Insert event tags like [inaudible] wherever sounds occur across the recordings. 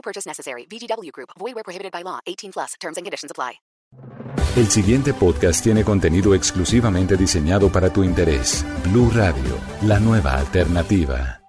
No purchase necessary. VGW Group. Void where prohibited by law. 18 plus. Terms and conditions apply. El siguiente podcast tiene contenido exclusivamente diseñado para tu interés. Blue Radio, la nueva alternativa.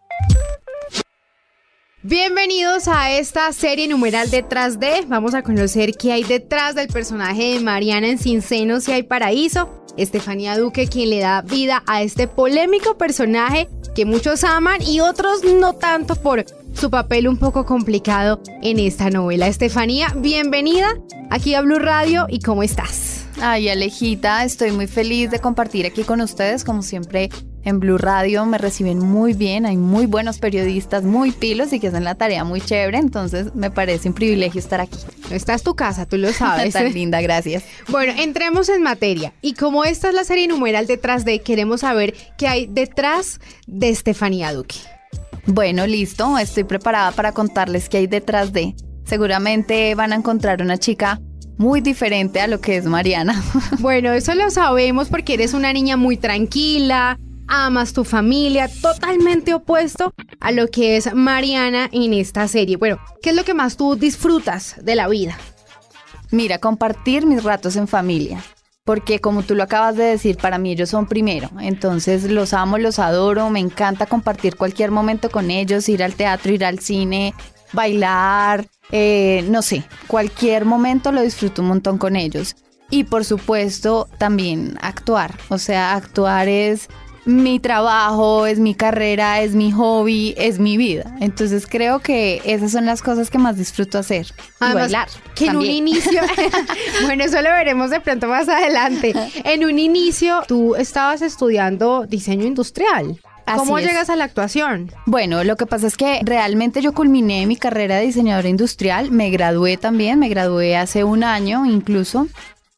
Bienvenidos a esta serie numeral detrás de. Vamos a conocer qué hay detrás del personaje de Mariana en Sin Senos y hay Paraíso. Estefanía Duque, quien le da vida a este polémico personaje que muchos aman y otros no tanto por su papel un poco complicado en esta novela. Estefanía, bienvenida aquí a Blue Radio y ¿cómo estás? Ay, Alejita, estoy muy feliz de compartir aquí con ustedes, como siempre en Blue Radio me reciben muy bien, hay muy buenos periodistas, muy pilos y que hacen la tarea muy chévere, entonces me parece un privilegio estar aquí. Esta es tu casa, tú lo [laughs] sabes. Tan linda, gracias. Bueno, entremos en materia. Y como esta es la serie numeral detrás de, queremos saber qué hay detrás de Estefanía Duque. Bueno, listo, estoy preparada para contarles qué hay detrás de. Seguramente van a encontrar una chica muy diferente a lo que es Mariana. [laughs] Bueno, eso lo sabemos porque eres una niña muy tranquila, amas tu familia, totalmente opuesto a lo que es Mariana en esta serie. Bueno, ¿qué es lo que más tú disfrutas de la vida? Mira, compartir mis ratos en familia. Porque como tú lo acabas de decir, para mí ellos son primero. Entonces los amo, los adoro, me encanta compartir cualquier momento con ellos, ir al teatro, ir al cine, bailar, eh, no sé, cualquier momento lo disfruto un montón con ellos. Y por supuesto también actuar. O sea, actuar es mi trabajo, es mi carrera, es mi hobby, es mi vida. Entonces creo que esas son las cosas que más disfruto hacer. y bailar. Que en un inicio, [laughs] [laughs] bueno, eso lo veremos de pronto más adelante. En un inicio, tú estabas estudiando diseño industrial. ¿Cómo llegas a la actuación? Bueno, lo que pasa es que realmente yo culminé mi carrera de diseñadora industrial, me gradué también, me gradué hace un año incluso,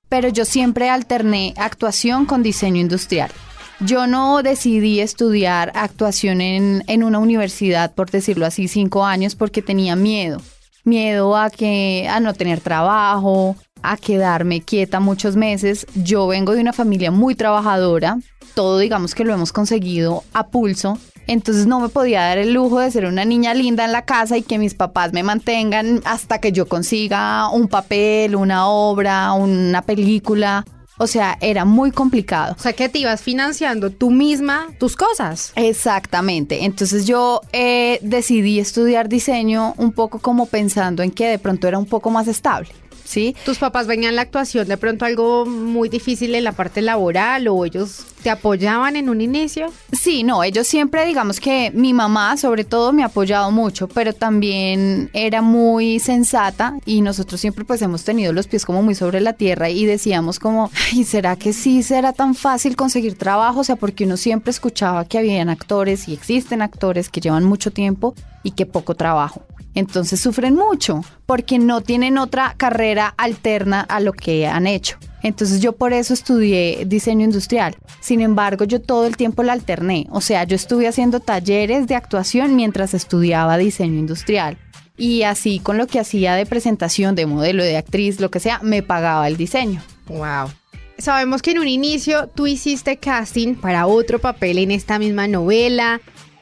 pero yo siempre alterné actuación con diseño industrial. Yo no decidí estudiar actuación en, en, una universidad, por decirlo así, cinco años, porque tenía miedo. Miedo a que, a no tener trabajo, a quedarme quieta muchos meses. Yo vengo de una familia muy trabajadora. Todo digamos que lo hemos conseguido a pulso. Entonces no me podía dar el lujo de ser una niña linda en la casa y que mis papás me mantengan hasta que yo consiga un papel, una obra, una película. O sea, era muy complicado. O sea, que te ibas financiando tú misma tus cosas. Exactamente. Entonces yo eh, decidí estudiar diseño un poco como pensando en que de pronto era un poco más estable. ¿Sí? ¿Tus papás venían la actuación de pronto algo muy difícil en la parte laboral o ellos te apoyaban en un inicio? Sí, no, ellos siempre, digamos que mi mamá sobre todo me ha apoyado mucho, pero también era muy sensata y nosotros siempre pues hemos tenido los pies como muy sobre la tierra y decíamos como, ay, ¿será que sí será tan fácil conseguir trabajo? O sea, porque uno siempre escuchaba que habían actores y existen actores que llevan mucho tiempo y que poco trabajo. Entonces sufren mucho porque no tienen otra carrera alterna a lo que han hecho. Entonces yo por eso estudié diseño industrial. Sin embargo, yo todo el tiempo la alterné. O sea, yo estuve haciendo talleres de actuación mientras estudiaba diseño industrial. Y así con lo que hacía de presentación, de modelo, de actriz, lo que sea, me pagaba el diseño. Wow. Sabemos que en un inicio tú hiciste casting para otro papel en esta misma novela.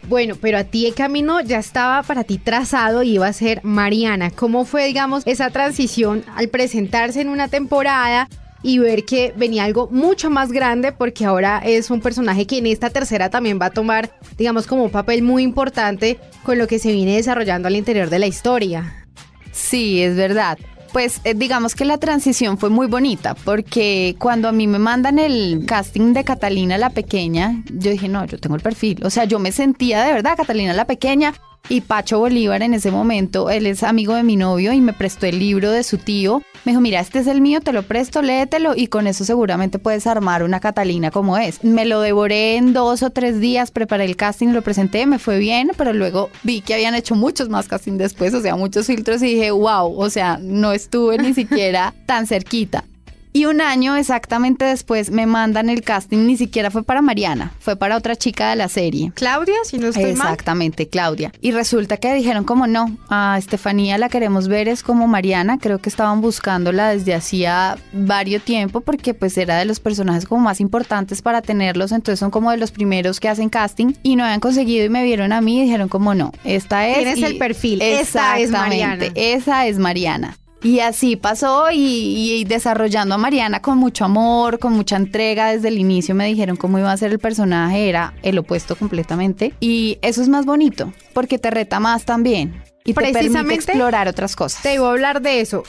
Bueno, pero a ti el camino ya estaba para ti trazado y iba a ser Mariana. ¿Cómo fue, digamos, esa transición al presentarse en una temporada y ver que venía algo mucho más grande porque ahora es un personaje que en esta tercera también va a tomar, digamos, como un papel muy importante con lo que se viene desarrollando al interior de la historia? Sí, es verdad. Pues eh, digamos que la transición fue muy bonita porque cuando a mí me mandan el casting de Catalina la Pequeña, yo dije, no, yo tengo el perfil. O sea, yo me sentía de verdad Catalina la Pequeña Y Pacho Bolívar en ese momento, él es amigo de mi novio y me prestó el libro de su tío. Me dijo, mira, este es el mío, te lo presto, léetelo y con eso seguramente puedes armar una Catalina como es. Me lo devoré en dos o tres días, preparé el casting, lo presenté, me fue bien, pero luego vi que habían hecho muchos más castings después, o sea, muchos filtros y dije, wow, o sea, no estuve ni siquiera tan cerquita. Y un año exactamente después me mandan el casting, ni siquiera fue para Mariana, fue para otra chica de la serie. Claudia, si no estoy mal. Exactamente, Claudia. Y resulta que dijeron como no, a Estefanía la queremos ver es como Mariana, creo que estaban buscándola desde hacía varios tiempo porque pues era de los personajes como más importantes para tenerlos, entonces son como de los primeros que hacen casting y no habían conseguido y me vieron a mí y dijeron como no, esta es... Tienes y- el perfil, esta es Mariana. Esa es Mariana. Y así pasó y, y desarrollando a Mariana con mucho amor, con mucha entrega desde el inicio me dijeron cómo iba a ser el personaje, era el opuesto completamente. Y eso es más bonito, porque te reta más también y te permite Precisamente explorar otras cosas. Te iba a hablar de eso.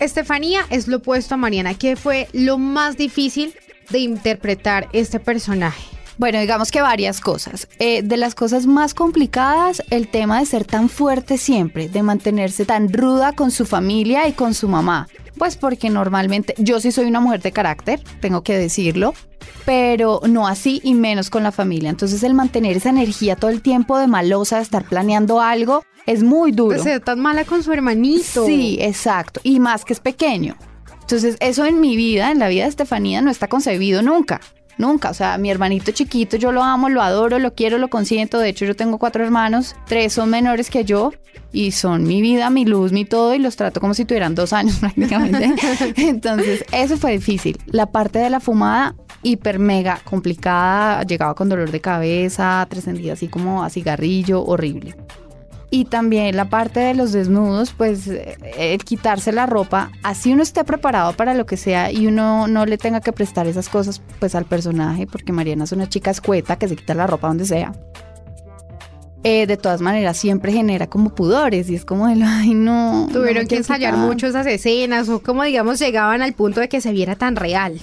Estefanía es lo opuesto a Mariana. ¿Qué fue lo más difícil de interpretar este personaje? Bueno, digamos que varias cosas. Eh, de las cosas más complicadas, el tema de ser tan fuerte siempre, de mantenerse tan ruda con su familia y con su mamá. Pues porque normalmente yo sí soy una mujer de carácter, tengo que decirlo, pero no así y menos con la familia. Entonces el mantener esa energía todo el tiempo de malosa, de estar planeando algo, es muy duro. De ser tan mala con su hermanito. Sí, exacto. Y más que es pequeño. Entonces, eso en mi vida, en la vida de Estefanía, no está concebido nunca. Nunca. O sea, mi hermanito chiquito, yo lo amo, lo adoro, lo quiero, lo consiento. De hecho, yo tengo cuatro hermanos. Tres son menores que yo y son mi vida, mi luz, mi todo. Y los trato como si tuvieran dos años [laughs] prácticamente. [laughs] Entonces, eso fue difícil. La parte de la fumada, hiper mega complicada. Llegaba con dolor de cabeza, trascendía así como a cigarrillo, horrible. Y también la parte de los desnudos, pues eh, el quitarse la ropa, así uno esté preparado para lo que sea y uno no le tenga que prestar esas cosas pues al personaje, porque Mariana es una chica escueta que se quita la ropa donde sea. Eh, de todas maneras siempre genera como pudores y es como el, ay no. Tuvieron que ensayar quitar". mucho esas escenas o como digamos llegaban al punto de que se viera tan real.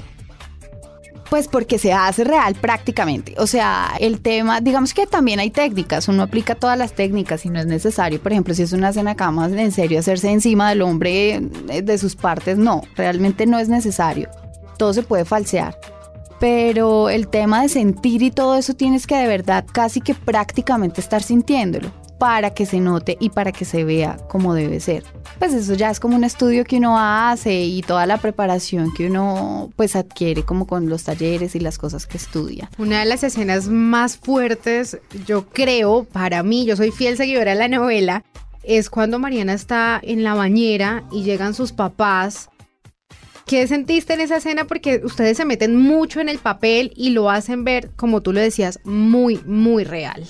Pues porque se hace real prácticamente. O sea, el tema, digamos que también hay técnicas, uno aplica todas las técnicas y no es necesario, por ejemplo, si es una escena cama, en serio, hacerse encima del hombre eh, de sus partes, no, realmente no es necesario. Todo se puede falsear. Pero el tema de sentir y todo eso tienes que de verdad casi que prácticamente estar sintiéndolo para que se note y para que se vea como debe ser. Pues eso ya es como un estudio que uno hace y toda la preparación que uno pues adquiere como con los talleres y las cosas que estudia. Una de las escenas más fuertes, yo creo, para mí, yo soy fiel seguidora de la novela, es cuando Mariana está en la bañera y llegan sus papás. ¿Qué sentiste en esa escena? Porque ustedes se meten mucho en el papel y lo hacen ver, como tú lo decías, muy, muy real.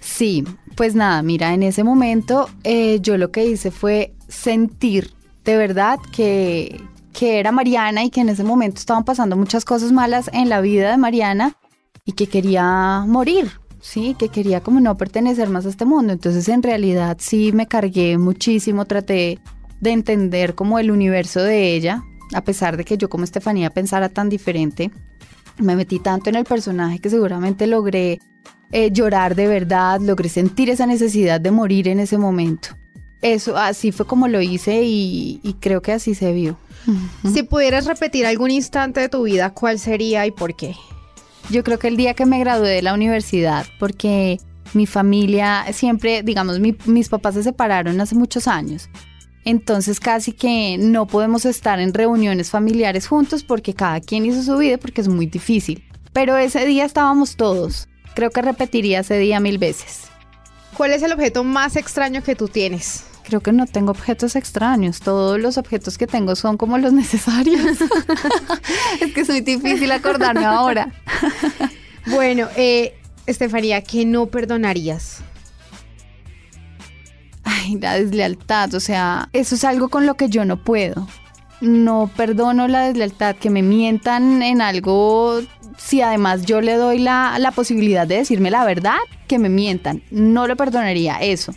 Sí, pues nada, mira, en ese momento eh, yo lo que hice fue sentir de verdad que, que era Mariana y que en ese momento estaban pasando muchas cosas malas en la vida de Mariana y que quería morir, sí, que quería como no pertenecer más a este mundo. Entonces en realidad sí me cargué muchísimo, traté de entender como el universo de ella, a pesar de que yo como Estefanía pensara tan diferente. Me metí tanto en el personaje que seguramente logré eh, llorar de verdad, logré sentir esa necesidad de morir en ese momento. Eso, así fue como lo hice y, y creo que así se vio. Si pudieras repetir algún instante de tu vida, ¿cuál sería y por qué? Yo creo que el día que me gradué de la universidad, porque mi familia siempre, digamos, mi- mis papás se separaron hace muchos años. Entonces casi que no podemos estar en reuniones familiares juntos porque cada quien hizo su vida porque es muy difícil. Pero ese día estábamos todos. Creo que repetiría ese día mil veces. ¿Cuál es el objeto más extraño que tú tienes? Creo que no tengo objetos extraños. Todos los objetos que tengo son como los [laughs] necesarios. [laughs] es que es muy difícil acordarme ahora. [laughs] Bueno, eh, Estefanía, ¿qué no perdonarías? Ay, la deslealtad, o sea, eso es algo con lo que yo no puedo. No perdono la deslealtad, que me mientan en algo, si además yo le doy la, la posibilidad de decirme la verdad, que me mientan. No lo perdonaría eso.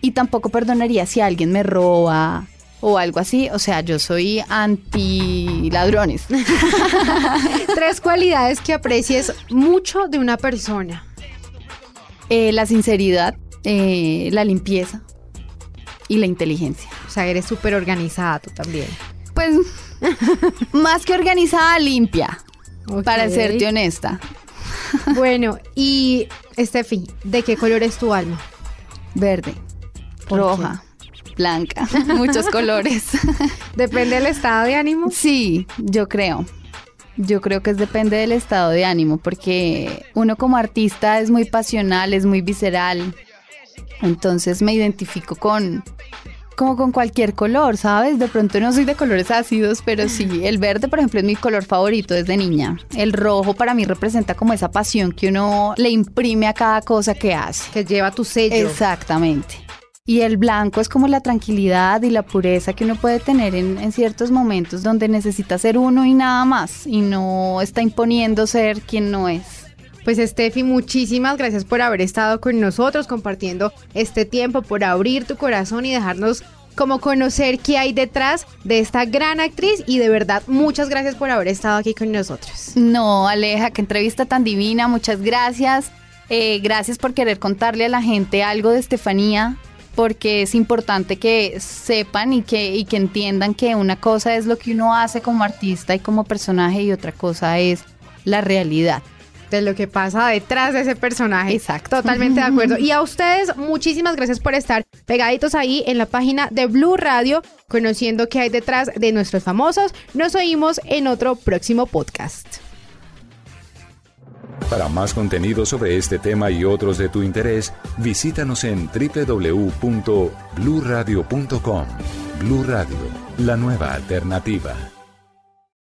Y tampoco perdonaría si alguien me roba o algo así. O sea, yo soy anti ladrones. [laughs] [laughs] Tres cualidades que aprecies mucho de una persona. Eh, la sinceridad, eh, la limpieza y la inteligencia. O sea, eres súper organizada tú también. Pues [laughs] más que organizada, limpia, para serte honesta. [laughs] Bueno, y Steffi, ¿de qué color es tu alma? Verde, ¿Por roja, blanca, [laughs] muchos colores. [laughs] Depende del estado de ánimo. Sí, yo creo. Yo creo que es depende del estado de ánimo, porque uno como artista es muy pasional, es muy visceral. Entonces me identifico con como con cualquier color, ¿sabes? De pronto no soy de colores ácidos, pero sí, el verde, por ejemplo, es mi color favorito desde niña. El rojo para mí representa como esa pasión que uno le imprime a cada cosa que hace. Que lleva tu sello. Exactamente. Y el blanco es como la tranquilidad y la pureza que uno puede tener en, en ciertos momentos donde necesita ser uno y nada más y no está imponiendo ser quien no es. Pues Steffi, muchísimas gracias por haber estado con nosotros, compartiendo este tiempo, por abrir tu corazón y dejarnos como conocer qué hay detrás de esta gran actriz y de verdad muchas gracias por haber estado aquí con nosotros. No, Aleja, qué entrevista tan divina, muchas gracias. Eh, gracias por querer contarle a la gente algo de Estefanía, porque es importante que sepan y que, y que entiendan que una cosa es lo que uno hace como artista y como personaje y otra cosa es la realidad. De lo que pasa detrás de ese personaje. Exacto. Totalmente de acuerdo. Y a [laughs] ustedes, muchísimas gracias por estar pegaditos ahí en la página de Blue Radio, conociendo qué hay detrás de nuestros famosos. Nos oímos en otro próximo podcast. Para más contenido sobre este tema y otros de tu interés, visítanos en www.bluradio.com. Blu Radio, la nueva alternativa.